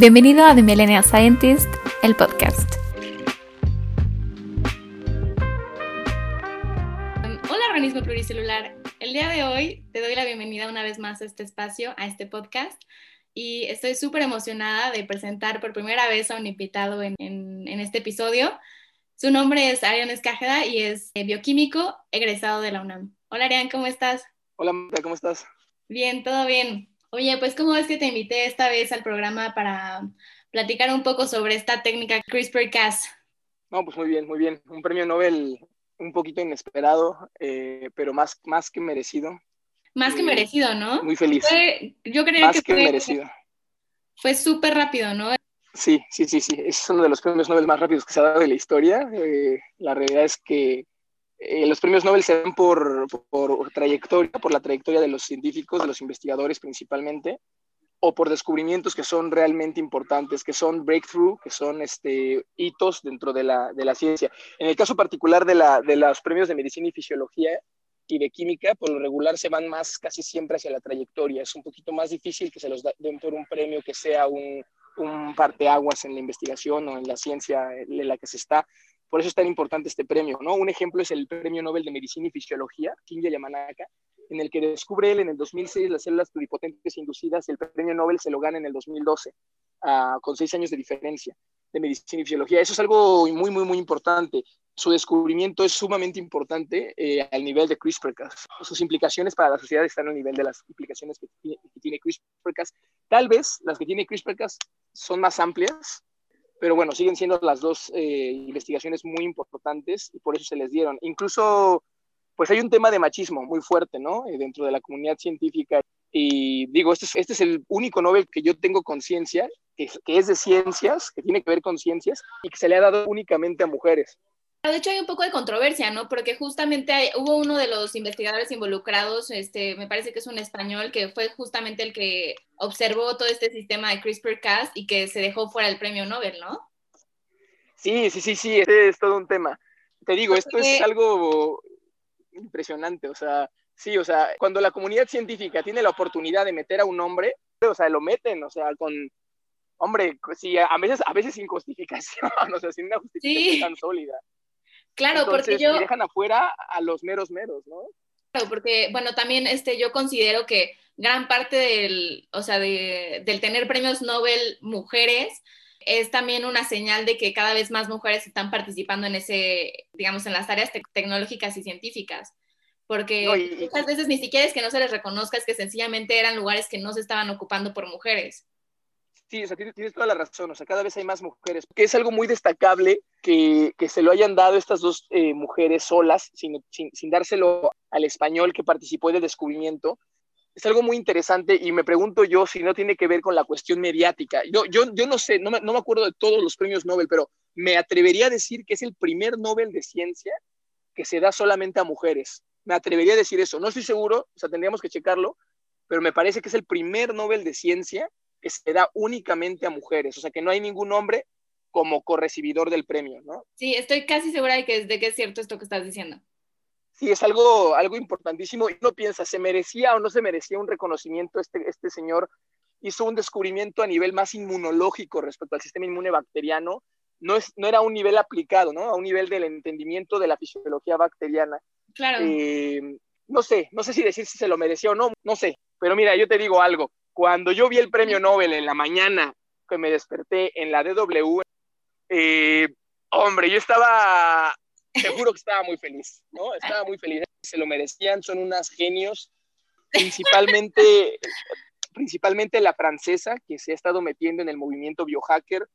Bienvenido a The Millennial Scientist, el podcast. Hola organismo pluricelular, el día de hoy te doy la bienvenida una vez más a este espacio, a este podcast, y estoy súper emocionada de presentar por primera vez a un invitado en, este episodio. Su nombre es Arián Escájeda y es eh, bioquímico egresado de la UNAM. Hola Arián, ¿cómo estás? Hola, ¿cómo estás? Bien, todo bien. Oye, pues ¿cómo es que te invité esta vez al programa para platicar un poco sobre esta técnica CRISPR-Cas? No, pues muy bien, muy bien. Un premio Nobel un poquito inesperado, eh, pero más, más que merecido. Más que eh, merecido, ¿no? Muy feliz. yo creo más que, que merecido. Fue súper rápido, ¿no? Sí, sí, sí, sí. Es uno de los premios Nobel más rápidos que se ha dado de la historia. Eh, la realidad es que eh, los premios Nobel se dan por, por, trayectoria, por la trayectoria de los científicos, de los investigadores principalmente, o por descubrimientos que son realmente importantes, que son breakthrough, que son este, hitos dentro de la, de la ciencia. En el caso particular de, la, de los premios de medicina y fisiología y de química, por lo regular se van más casi siempre hacia la trayectoria. Es un poquito más difícil que se los den por un premio que sea un, un parteaguas en la investigación o en la ciencia en la que se está. Por eso es tan importante este premio, ¿no? Un ejemplo es el Premio Nobel de Medicina y Fisiología, Kinya Yamanaka, en el que descubre él en el 2006 las células pluripotentes inducidas el premio Nobel se lo gana en el 2012, ah, con seis años de diferencia de medicina y fisiología. Eso es algo muy, muy, muy importante. Su descubrimiento es sumamente importante eh, al nivel de CRISPR-Cas. Sus implicaciones para la sociedad están al nivel de las implicaciones que, que tiene CRISPR-Cas. Tal vez las que tiene CRISPR-Cas son más amplias, pero bueno, siguen siendo las dos eh, investigaciones muy importantes y por eso se les dieron. Incluso, pues hay un tema de machismo muy fuerte, ¿no? Eh, dentro de la comunidad científica. Y digo, este es, este es el único Nobel que yo tengo conciencia, que, que es de ciencias, que tiene que ver con ciencias y que se le ha dado únicamente a mujeres. De hecho, hay un poco de controversia, ¿no? Porque justamente hubo uno de los investigadores involucrados, este, me parece que es un español, que fue justamente el que observó todo este sistema de CRISPR-Cas y que se dejó fuera el premio Nobel, ¿no? Sí, sí, sí, sí, este es todo un tema. Te digo, esto es algo impresionante, o sea, sí, o sea, cuando la comunidad científica tiene la oportunidad de meter a un hombre, o sea, lo meten, o sea, con, hombre, sí, a veces, a veces sin justificación, o sea, sin una justificación tan sólida. Claro, porque yo... dejan afuera a los meros meros, ¿no? Claro, porque, bueno, también este, yo considero que gran parte del, o sea, de, del tener premios Nobel mujeres es también una señal de que cada vez más mujeres están participando en ese, digamos, en las áreas tecnológicas y científicas. Porque muchas veces ni siquiera es que no se les reconozca, es que sencillamente eran lugares que no se estaban ocupando por mujeres. Sí, o sea, tienes, toda la razón, o sea, cada vez hay más mujeres, que es algo muy destacable que, que se lo hayan dado estas dos eh, mujeres solas, sin, sin, sin, dárselo al español que participó del descubrimiento. Es algo muy interesante y me pregunto yo si no tiene que ver con la cuestión mediática. Yo, yo, yo no sé, no me, no me acuerdo de todos los premios Nobel, pero me atrevería a decir que es el primer Nobel de ciencia que se da solamente a mujeres. Me atrevería a decir eso. No estoy seguro, o sea, tendríamos que checarlo, pero me parece que es el primer Nobel de ciencia que se da únicamente a mujeres, o sea que no hay ningún hombre como correcibidor del premio, ¿no? Sí, estoy casi segura de que, de que es cierto esto que estás diciendo. Sí, es algo, algo importantísimo. Y uno piensa, ¿se merecía o no se merecía un reconocimiento? Este, este señor hizo un descubrimiento a nivel más inmunológico respecto al sistema inmune bacteriano. No, es, no era un nivel aplicado, ¿no? A un nivel del entendimiento de la fisiología bacteriana. Claro. Eh, no sé, no sé si decir si se lo merecía o no, no sé. Pero mira, yo te digo algo cuando yo vi el premio Nobel en la mañana que me desperté en la DW, eh, hombre, yo estaba, seguro que estaba muy feliz, ¿no? Estaba muy feliz, se lo merecían, son unas genios, principalmente, principalmente la francesa que se ha estado metiendo en el movimiento biohacker.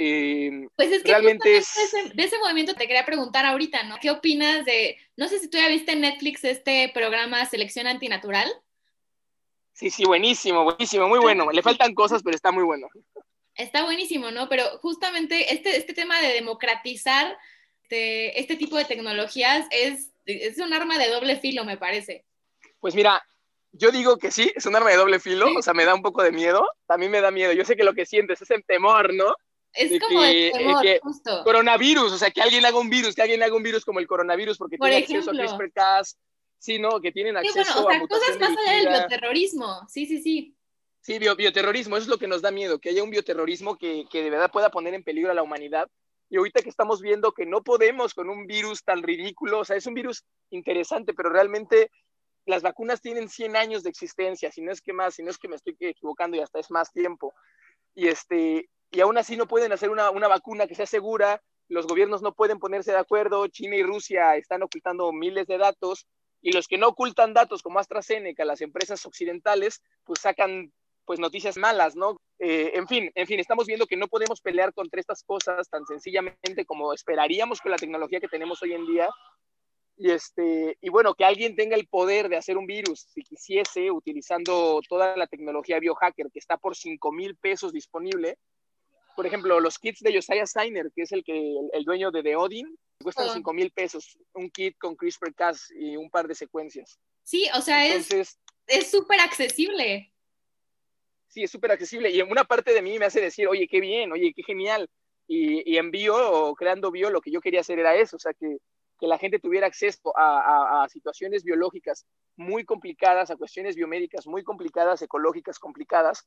Eh, pues es que realmente es... de, ese, movimiento te quería preguntar ahorita, ¿no? ¿Qué opinas de, no sé si tú ya viste en Netflix este programa Selección Antinatural? Sí, sí, buenísimo, buenísimo, muy bueno. Le faltan cosas, pero está muy bueno. Está buenísimo, ¿no? Pero justamente este, este tema de democratizar este, este tipo de tecnologías es, es un arma de doble filo, me parece. Pues mira, yo digo que sí, es un arma de doble filo, o sea, me da un poco de miedo, también me da miedo. Yo sé que lo que sientes es el temor, ¿no? Es como el temor, justo. Coronavirus, o sea, que alguien haga un virus, que alguien haga un virus como el coronavirus porque tiene acceso a CRISPR-Cas, Sí, no, que tienen acceso sí, bueno, o sea, cosas más allá del terrorismo. Sí, sí, sí. Sí, bioterrorismo, eso es lo que nos da miedo, que haya un bioterrorismo que, que de verdad pueda poner en peligro a la humanidad. Y ahorita que estamos viendo que no podemos con un virus tan ridículo, o sea, es un virus interesante, pero realmente las vacunas tienen 100 años de existencia, si no es que más, si no es que me estoy equivocando y hasta es más tiempo. Y, este, y aún así no pueden hacer una, una vacuna que sea segura, los gobiernos no pueden ponerse de acuerdo, China y Rusia están ocultando miles de datos, y los que no ocultan datos como AstraZeneca, las empresas occidentales, pues sacan pues noticias malas, ¿no? Eh, en fin, en fin, estamos viendo que no podemos pelear contra estas cosas tan sencillamente como esperaríamos con la tecnología que tenemos hoy en día. Y, este, y bueno, que alguien tenga el poder de hacer un virus, si quisiese, utilizando toda la tecnología biohacker que está por 5 mil pesos disponible. Por ejemplo, los kits de Josiah Steiner, que es el, que, el, dueño de The Odin, cuestan 5 mil pesos. Un kit con CRISPR-Cas y un par de secuencias. Sí, o sea, Entonces, es súper accesible sí, es súper accesible. Y en una parte de mí me hace decir, oye, qué bien, oye, qué genial. Y, y en bio o creando bio lo que yo quería hacer era eso, o sea, que, que la gente tuviera acceso a, a, situaciones biológicas muy complicadas, a cuestiones biomédicas muy complicadas, ecológicas complicadas,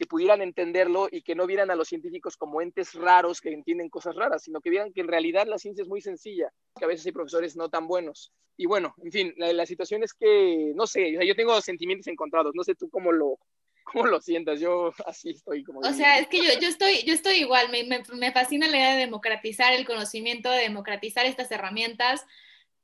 que pudieran entenderlo y que no vieran a los científicos como entes raros que entienden cosas raras, sino que vieran que en realidad la ciencia es muy sencilla, que a veces hay profesores no tan buenos. Y bueno, en fin, la, la situación es que, no sé, yo tengo sentimientos encontrados, no sé tú cómo lo, ¿Cómo lo sientas? Yo así estoy como... O sea, es que yo, yo, estoy, yo estoy igual, me, me, me, fascina la idea de democratizar el conocimiento, de democratizar estas herramientas,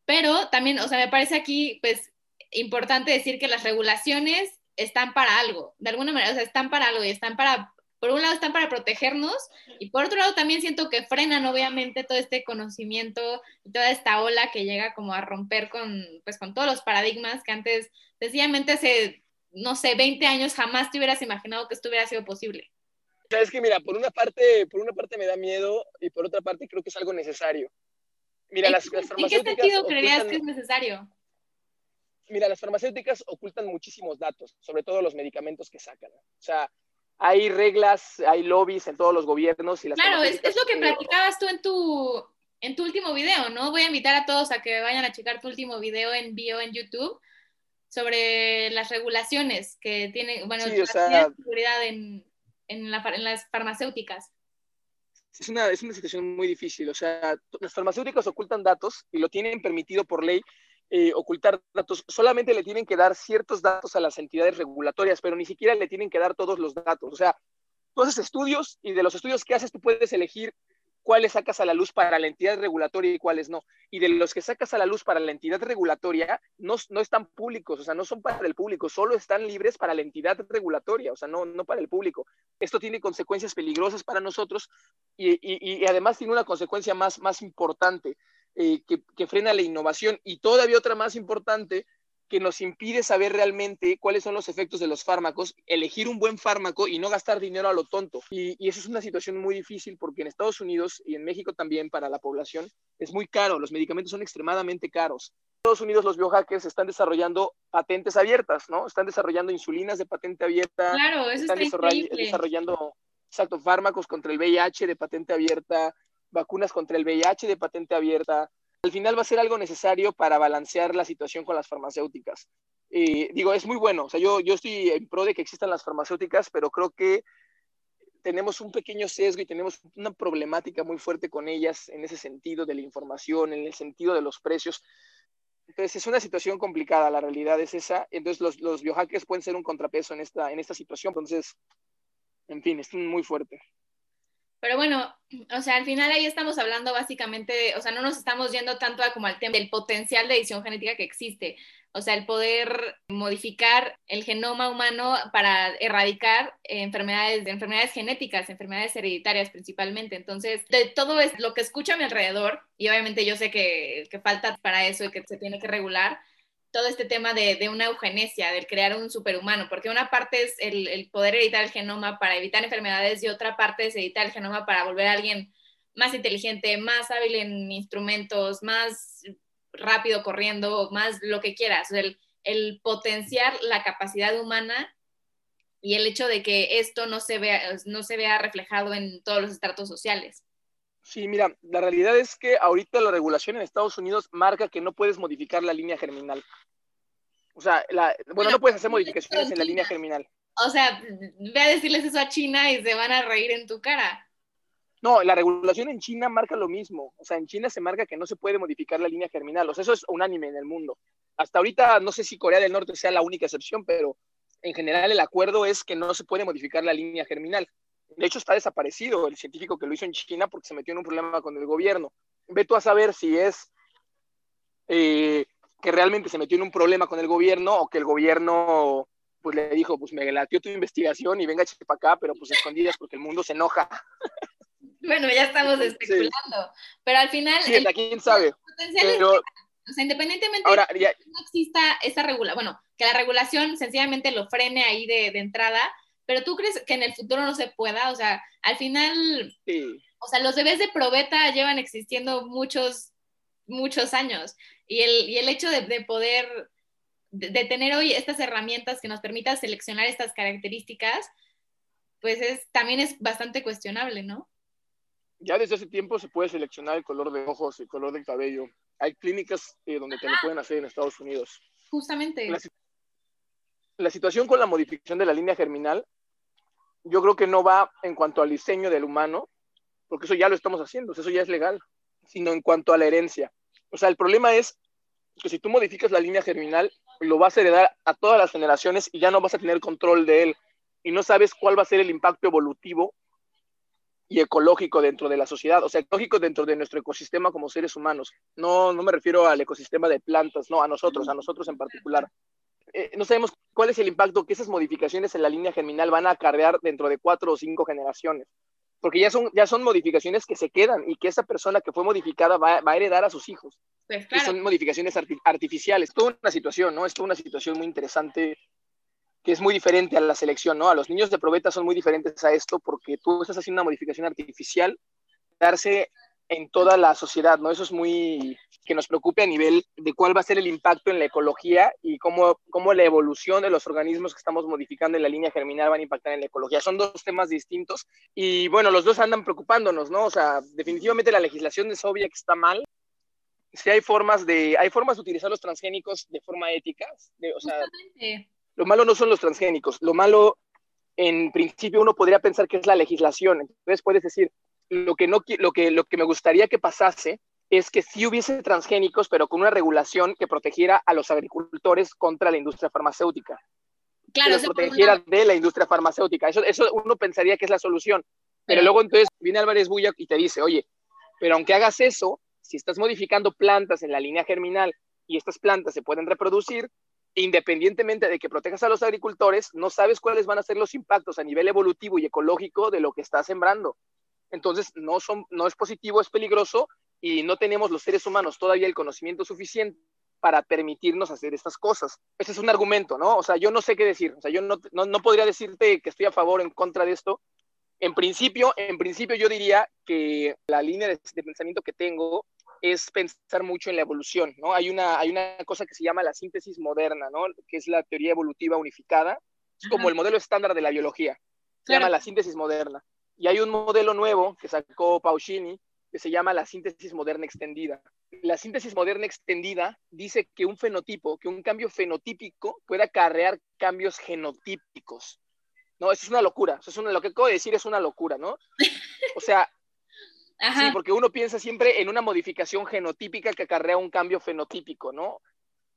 pero también, o sea, me parece aquí, pues, importante decir que las regulaciones están para algo, de alguna manera, o sea, están para algo y están para, por un lado están para protegernos y por otro lado también siento que frenan obviamente todo este conocimiento y toda esta ola que llega como a romper con, pues, con todos los paradigmas que antes sencillamente se no sé, 20 años jamás te hubieras imaginado que esto hubiera sido posible. Sabes que mira, por una parte, por una parte me da miedo y por otra parte creo que es algo necesario. Mira, ¿En, las, las ¿en qué sentido creerías que es necesario? Mira, las farmacéuticas ocultan muchísimos datos, sobre todo los medicamentos que sacan. O sea, hay reglas, hay lobbies en todos los gobiernos y las Claro, es, es, lo que platicabas tú en tu, en tu último video, ¿no? Voy a invitar a todos a que vayan a checar tu último video en bio en YouTube sobre las regulaciones que tiene, bueno, la seguridad en, en, la, en, las farmacéuticas. Es una, es una situación muy difícil, o sea, las farmacéuticas ocultan datos y lo tienen permitido por ley eh, ocultar datos, solamente le tienen que dar ciertos datos a las entidades regulatorias, pero ni siquiera le tienen que dar todos los datos, o sea, tú haces estudios y de los estudios que haces tú puedes elegir cuáles sacas a la luz para la entidad regulatoria y cuáles no. Y de los que sacas a la luz para la entidad regulatoria, no, no están públicos, o sea, no son para el público, solo están libres para la entidad regulatoria, o sea, no, no para el público. Esto tiene consecuencias peligrosas para nosotros y, y, y además tiene una consecuencia más, más importante eh, que, que frena la innovación y todavía otra más importante que nos impide saber realmente cuáles son los efectos de los fármacos, elegir un buen fármaco y no gastar dinero a lo tonto. Y, y, eso es una situación muy difícil porque en Estados Unidos y en México también para la población es muy caro, los medicamentos son extremadamente caros. En Estados Unidos los biohackers están desarrollando patentes abiertas, ¿no? Están desarrollando insulinas de patente abierta. Claro, eso están está desarrollando, exacto, fármacos contra el VIH de patente abierta, vacunas contra el VIH de patente abierta al final va a ser algo necesario para balancear la situación con las farmacéuticas. Eh, digo, es muy bueno, o sea, yo, yo estoy en pro de que existan las farmacéuticas, pero creo que tenemos un pequeño sesgo y tenemos una problemática muy fuerte con ellas en ese sentido de la información, en el sentido de los precios. Entonces es una situación complicada, la realidad es esa. Entonces los, los biohackers pueden ser un contrapeso en esta, en esta situación. Entonces, en fin, es muy fuerte. Pero bueno, o sea, al final ahí estamos hablando básicamente, o sea, no nos estamos yendo tanto a como al tema del potencial de edición genética que existe, o sea, el poder modificar el genoma humano para erradicar enfermedades, enfermedades genéticas, enfermedades hereditarias principalmente. Entonces, de todo es lo que escucho a mi alrededor, y obviamente yo sé que, que falta para eso y que se tiene que regular, todo este tema de, una eugenesia, del crear un superhumano, porque una parte es el, el, poder editar el genoma para evitar enfermedades y otra parte es editar el genoma para volver a alguien más inteligente, más hábil en instrumentos, más rápido corriendo, más lo que quieras, el, el potenciar la capacidad humana y el hecho de que esto no se vea, no se vea reflejado en todos los estratos sociales. Sí, mira, la realidad es que ahorita la regulación en Estados Unidos marca que no puedes modificar la línea germinal. O sea, la, bueno, no puedes hacer modificaciones en la línea germinal. O sea, ve a decirles eso a China y se van a reír en tu cara. No, la regulación en China marca lo mismo. O sea, en China se marca que no se puede modificar la línea germinal. O sea, eso es unánime en el mundo. Hasta ahorita no sé si Corea del Norte sea la única excepción, pero en general el acuerdo es que no se puede modificar la línea germinal. De hecho, está desaparecido el científico que lo hizo en China porque se metió en un problema con el gobierno. Ve tú a saber si es eh, que realmente se metió en un problema con el gobierno o que el gobierno pues le dijo, pues me latió tu investigación y venga para acá, pero pues escondidas porque el mundo se enoja. Bueno, ya estamos especulando, pero al final... Sí, quién sabe. Pero, o sea, independientemente de que no exista esa regulación, bueno, que la regulación sencillamente lo frene ahí de, de, entrada, pero tú crees que en el futuro no se pueda, o sea, al final, sí. o sea, los bebés de probeta llevan existiendo muchos, muchos años y el, y el hecho de, de poder de, tener hoy estas herramientas que nos permitan seleccionar estas características, pues es, también es bastante cuestionable, ¿no? Ya desde hace tiempo se puede seleccionar el color de ojos, el color del cabello. Hay clínicas eh, donde te lo pueden hacer en Estados Unidos. Justamente. La, la situación con la modificación de la línea germinal, yo creo que no va en cuanto al diseño del humano, porque eso ya lo estamos haciendo, eso ya es legal, sino en cuanto a la herencia. O sea, el problema es que si tú modificas la línea germinal, lo vas a heredar a todas las generaciones y ya no vas a tener control de él y no sabes cuál va a ser el impacto evolutivo y ecológico dentro de la sociedad, o sea, ecológico dentro de nuestro ecosistema como seres humanos. No, no me refiero al ecosistema de plantas, no, a nosotros, a nosotros en particular. Eh, no sabemos cuál es el impacto que esas modificaciones en la línea germinal van a acarrear dentro de cuatro o cinco generaciones, porque ya son, ya son modificaciones que se quedan y que esa persona que fue modificada va, va a heredar a sus hijos. Pues claro. Son modificaciones arti artificiales. Toda una situación, ¿no? Es toda una situación muy interesante que es muy diferente a la selección, ¿no? A los niños de probeta son muy diferentes a esto porque tú estás haciendo una modificación artificial darse en toda la sociedad, ¿no? Eso es muy que nos preocupe a nivel de cuál va a ser el impacto en la ecología y cómo, cómo la evolución de los organismos que estamos modificando en la línea germinal van a impactar en la ecología. Son dos temas distintos y bueno, los dos andan preocupándonos, ¿no? O sea, definitivamente la legislación es obvia que está mal, sí hay formas de, hay formas de utilizar los transgénicos de forma ética. De, o sea, lo malo no son los transgénicos, lo malo, en principio, uno podría pensar que es la legislación. Entonces puedes decir, lo que, no, lo que, lo que me gustaría que pasase es que sí hubiese transgénicos, pero con una regulación que protegiera a los agricultores contra la industria farmacéutica. Claro, que los protegiera de la industria farmacéutica. Eso, eso uno pensaría que es la solución. Pero luego entonces viene Álvarez Buya y te dice, oye, pero aunque hagas eso, si estás modificando plantas en la línea germinal y estas plantas se pueden reproducir, independientemente de que protejas a los agricultores, no sabes cuáles van a ser los impactos a nivel evolutivo y ecológico de lo que estás sembrando. Entonces, no, son, no es positivo, es peligroso y no tenemos los seres humanos todavía el conocimiento suficiente para permitirnos hacer estas cosas. Ese es un argumento, ¿no? O sea, yo no sé qué decir. O sea, yo no, no, no podría decirte que estoy a favor o en contra de esto, en principio, en principio yo diría que la línea de, de, pensamiento que tengo es pensar mucho en la evolución, ¿no? Hay una, hay una cosa que se llama la síntesis moderna, ¿no? Que es la teoría evolutiva unificada. Es como el modelo estándar de la biología. Se claro. llama la síntesis moderna. Y hay un modelo nuevo que sacó Pauschini que se llama la síntesis moderna extendida. La síntesis moderna extendida dice que un fenotipo, que un cambio fenotípico puede acarrear cambios genotípicos. No, eso es una locura. Eso es una, lo que acabo de decir es una locura, ¿no? O sea, Ajá. sí, porque uno piensa siempre en una modificación genotípica que acarrea un cambio fenotípico, ¿no?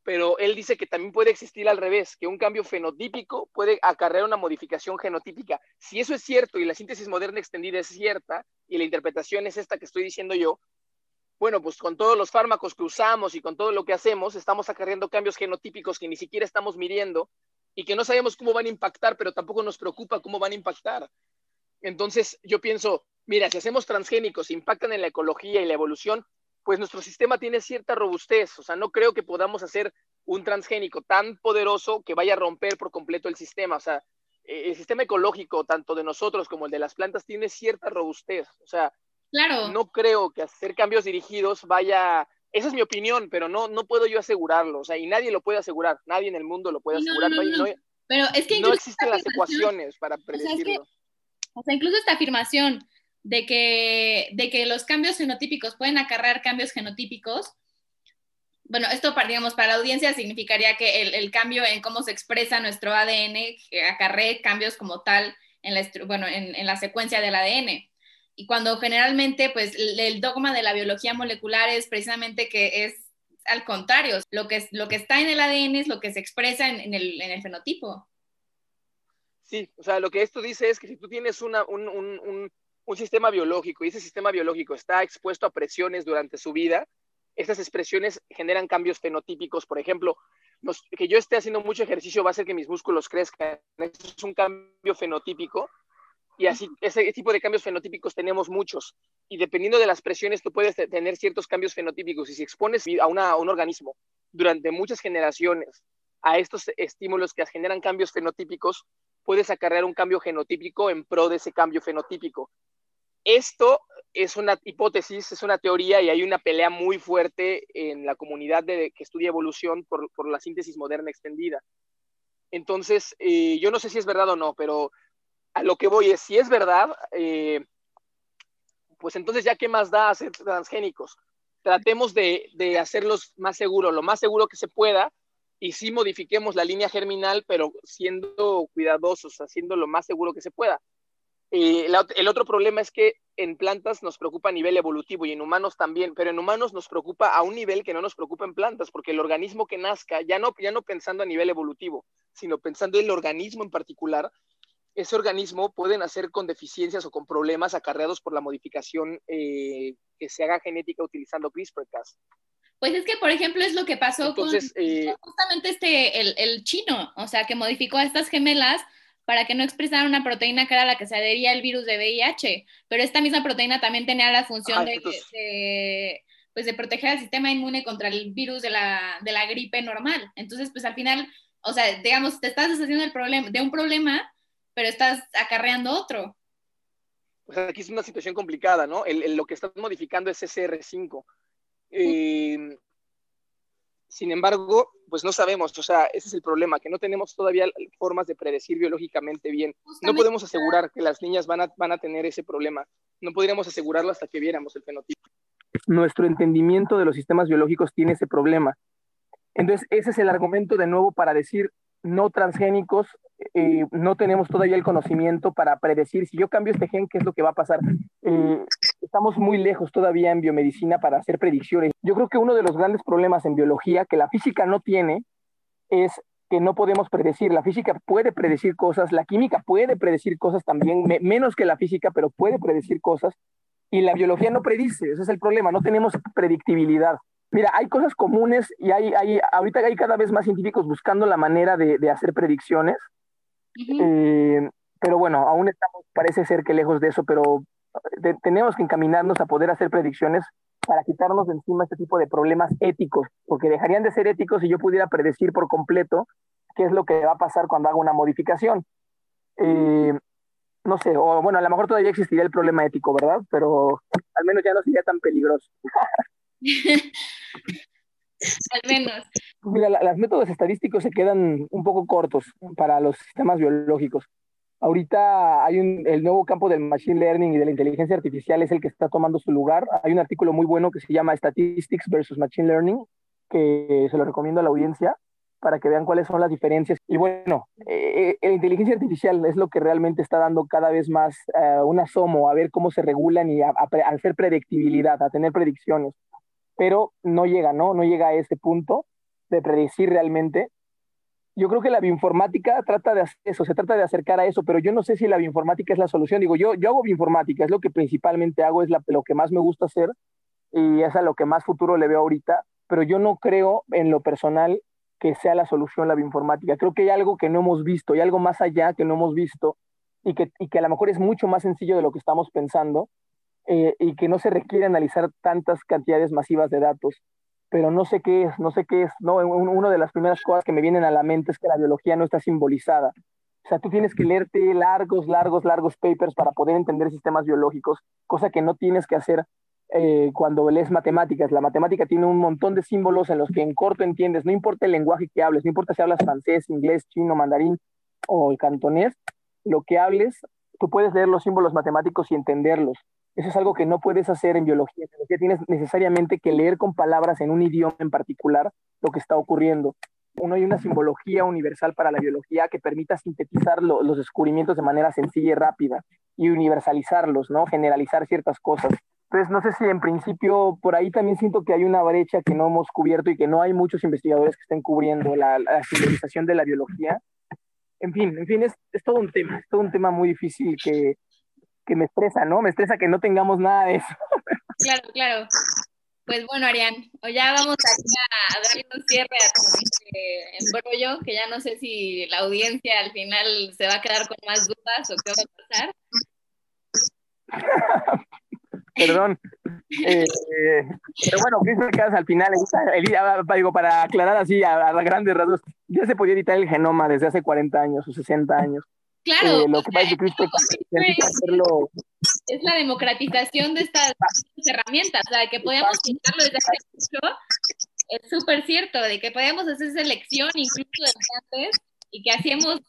Pero él dice que también puede existir al revés, que un cambio fenotípico puede acarrear una modificación genotípica. Si eso es cierto y la síntesis moderna extendida es cierta y la interpretación es esta que estoy diciendo yo, bueno, pues con todos los fármacos que usamos y con todo lo que hacemos, estamos acarreando cambios genotípicos que ni siquiera estamos midiendo y que no sabemos cómo van a impactar, pero tampoco nos preocupa cómo van a impactar. Entonces, yo pienso, mira, si hacemos transgénicos, impactan en la ecología y la evolución, pues nuestro sistema tiene cierta robustez. O sea, no creo que podamos hacer un transgénico tan poderoso que vaya a romper por completo el sistema. O sea, el sistema ecológico, tanto de nosotros como el de las plantas, tiene cierta robustez. O sea, claro. no creo que hacer cambios dirigidos vaya esa es mi opinión, pero no, no puedo yo asegurarlo, o sea, y nadie lo puede asegurar, nadie en el mundo lo puede asegurar. No, no, no, pero es que no existen las ecuaciones para predecirlo. O sea, es que, o sea, incluso esta afirmación de que, de que los cambios fenotípicos pueden acarrear cambios genotípicos, bueno, esto, digamos, para la audiencia significaría que el, cambio en cómo se expresa nuestro ADN acarree cambios como tal en la, bueno, en, la secuencia del ADN. Y cuando generalmente, pues, el dogma de la biología molecular es precisamente que es al contrario, lo que, lo que está en el ADN es lo que se expresa en, el, en el, fenotipo. Sí, o sea, lo que esto dice es que si tú tienes una, un, un, un sistema biológico y ese sistema biológico está expuesto a presiones durante su vida, estas expresiones generan cambios fenotípicos. Por ejemplo, que yo esté haciendo mucho ejercicio va a hacer que mis músculos crezcan. Es un cambio fenotípico. Y así, ese tipo de cambios fenotípicos tenemos muchos. Y dependiendo de las presiones, tú puedes tener ciertos cambios fenotípicos. Y si expones a, a un organismo durante muchas generaciones a estos estímulos que generan cambios fenotípicos, puedes acarrear un cambio genotípico en pro de ese cambio fenotípico. Esto es una hipótesis, es una teoría y hay una pelea muy fuerte en la comunidad de, que estudia evolución por, la síntesis moderna extendida. Entonces, eh, yo no sé si es verdad o no, pero a lo que voy es, si es verdad, eh, pues entonces ya qué más da hacer transgénicos. Tratemos de, de, hacerlos más seguros, lo más seguro que se pueda, y sí modifiquemos la línea germinal, pero siendo cuidadosos, haciendo lo más seguro que se pueda. Eh, el otro problema es que en plantas nos preocupa a nivel evolutivo y en humanos también, pero en humanos nos preocupa a un nivel que no nos preocupa en plantas, porque el organismo que nazca, ya no, ya no pensando a nivel evolutivo, sino pensando en el organismo en particular, ese organismo puede nacer con deficiencias o con problemas acarreados por la modificación eh, que se haga genética utilizando CRISPR-Cas. Pues es que, por ejemplo, es lo que pasó con eh, justamente este, el, el, chino, o sea, que modificó a estas gemelas para que no expresara una proteína que era la que se adhería al virus de VIH, pero esta misma proteína también tenía la función de, pues de proteger al sistema inmune contra el virus de la, de la gripe normal. Entonces, pues al final, o sea, digamos, te estás deshaciendo el problema, de un problema, pero estás acarreando otro. Sea, aquí es una situación complicada, ¿no? El, lo que estás modificando es SR5. Eh, sin embargo, pues no sabemos, o sea, ese es el problema, que no tenemos todavía formas de predecir biológicamente bien. no podemos asegurar que las niñas van a, van a tener ese problema. No podríamos asegurarlo hasta que viéramos el fenotipo. Nuestro entendimiento de los sistemas biológicos tiene ese problema. Entonces, ese es el argumento de nuevo para decir, no transgénicos, eh, no tenemos todavía el conocimiento para predecir si yo cambio este gen, qué es lo que va a pasar. Eh, estamos muy lejos todavía en biomedicina para hacer predicciones. Yo creo que uno de los grandes problemas en biología que la física no tiene es que no podemos predecir. La física puede predecir cosas, la química puede predecir cosas también, menos que la física, pero puede predecir cosas. Y la biología no predice, ese es el problema, no tenemos predictibilidad. Mira, hay cosas comunes y hay, hay, ahorita hay cada vez más científicos buscando la manera de, de hacer predicciones. Eh, pero bueno, aún estamos, parece ser que lejos de eso, pero tenemos que encaminarnos a poder hacer predicciones para quitarnos de encima este tipo de problemas éticos, porque dejarían de ser éticos si yo pudiera predecir por completo qué es lo que va a pasar cuando hago una modificación. Eh, no sé, o bueno, a lo mejor todavía existiría el problema ético, ¿verdad? Pero al menos ya no sería tan peligroso. Al menos. Mira, los métodos estadísticos se quedan un poco cortos para los sistemas biológicos. Ahorita hay un, el nuevo campo del machine learning y de la inteligencia artificial es el que está tomando su lugar. Hay un artículo muy bueno que se llama Statistics versus Machine Learning, que se lo recomiendo a la audiencia para que vean cuáles son las diferencias. Y bueno, eh, eh la inteligencia artificial es lo que realmente está dando cada vez más uh, un asomo a ver cómo se regulan y a, a, a hacer predictibilidad, a tener predicciones pero no llega, ¿no? No llega a ese punto de predecir realmente. Yo creo que la bioinformática trata de hacer eso, se trata de acercar a eso, pero yo no sé si la bioinformática es la solución. Digo, yo, yo hago bioinformática, es lo que principalmente hago, es lo que más me gusta hacer y es a lo que más futuro le veo ahorita, pero yo no creo en lo personal que sea la solución la bioinformática. Creo que hay algo que no hemos visto, hay algo más allá que no hemos visto y que, y que a lo mejor es mucho más sencillo de lo que estamos pensando eh, y que no se requiere analizar tantas cantidades masivas de datos. Pero no sé qué es, no sé qué es, ¿no? Una de las primeras cosas que me vienen a la mente es que la biología no está simbolizada. O sea, tú tienes que leerte largos, largos, largos papers para poder entender sistemas biológicos, cosa que no tienes que hacer eh, cuando lees matemáticas. La matemática tiene un montón de símbolos en los que en corto entiendes, no importa el lenguaje que hables, no importa si hablas francés, inglés, chino, mandarín o el cantonés, lo que hables, tú puedes leer los símbolos matemáticos y entenderlos Eso es algo que no puedes hacer en biología. En biología tienes necesariamente que leer con palabras en un idioma en particular lo que está ocurriendo. Uno hay una simbología universal para la biología que permita sintetizar los descubrimientos de manera sencilla y rápida y universalizarlos, ¿no? Generalizar ciertas cosas. Entonces, no sé si en principio por ahí también siento que hay una brecha que no hemos cubierto y que no hay muchos investigadores que estén cubriendo la, la simbolización de la biología. En fin, en fin, es, es todo un tema, es todo un tema muy difícil que, que me estresa, ¿no? Me estresa que no tengamos nada de eso. Claro, claro. Pues bueno, Arián, ya vamos a, a darle un cierre a este embrollo, que ya no sé si la audiencia al final se va a quedar con más dudas o qué va a pasar. Perdón. Eh, pero bueno, CRISPR Cas al final, digo, para aclarar así a, a, grandes rasgos, ya se podía editar el genoma desde hace 40 años o 60 años. Claro. Eh, lo que pasa es hacerlo... Es la democratización de estas herramientas, o sea, que podíamos quitarlo desde hace mucho. Es súper cierto, de que podíamos hacer selección incluso desde antes y que hacíamos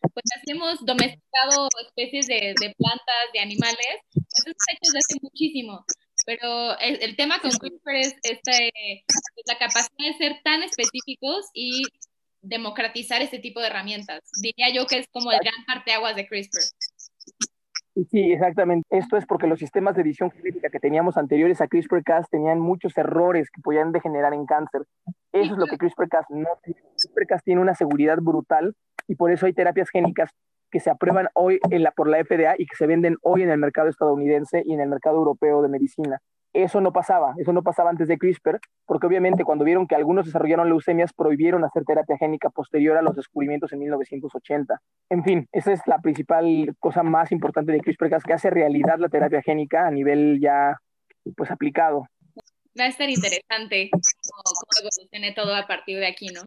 pues hacemos domesticado especies de, de, plantas, de animales, eso es hecho desde hace muchísimo. Pero el, el tema con CRISPR es, este, es la capacidad de ser tan específicos y democratizar este tipo de herramientas. Diría yo que es como el gran parteaguas de CRISPR. Sí, exactamente. Esto es porque los sistemas de edición genética que teníamos anteriores a CRISPR-Cas tenían muchos errores que podían degenerar en cáncer. Eso es lo que CRISPR-Cas no tiene. CRISPR-Cas tiene una seguridad brutal y por eso hay terapias génicas que se aprueban hoy en la, por la FDA y que se venden hoy en el mercado estadounidense y en el mercado europeo de medicina. Eso no pasaba, eso no pasaba antes de CRISPR, porque obviamente cuando vieron que algunos desarrollaron leucemias, prohibieron hacer terapia génica posterior a los descubrimientos en 1980. En fin, esa es la principal cosa más importante de CRISPR, que hace realidad la terapia génica a nivel ya pues aplicado. Va a estar interesante cómo, cómo evolucione todo a partir de aquí, ¿no?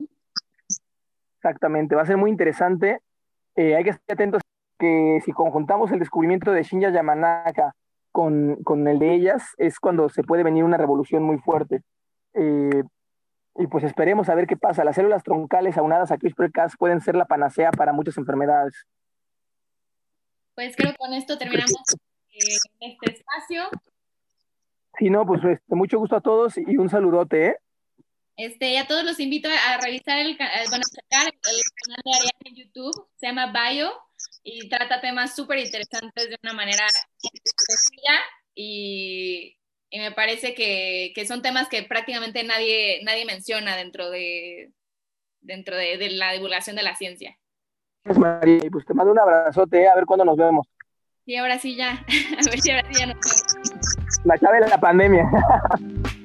Exactamente, va a ser muy interesante. Eh, hay que estar atentos que si conjuntamos el descubrimiento de Shinya Yamanaka con, con, el de ellas, es cuando se puede venir una revolución muy fuerte. Eh, y pues esperemos a ver qué pasa. Las células troncales aunadas a CRISPR-Cas pueden ser la panacea para muchas enfermedades. Pues creo que con esto terminamos eh, este espacio. Sí, no, pues este, mucho gusto a todos y un saludote, ¿eh? Este, y a todos los invito a revisar el, bueno, checar el canal de Ariana en YouTube, se llama Bio, y trata temas súper interesantes de una manera sencilla y, y me parece que, que, son temas que prácticamente nadie, nadie menciona dentro de, dentro de, de la divulgación de la ciencia. Gracias, María. Y pues te mando un abrazote, a ver cuándo nos vemos. Sí, ahora sí ya. A ver si ahora sí ya nos vemos. La clave de la pandemia.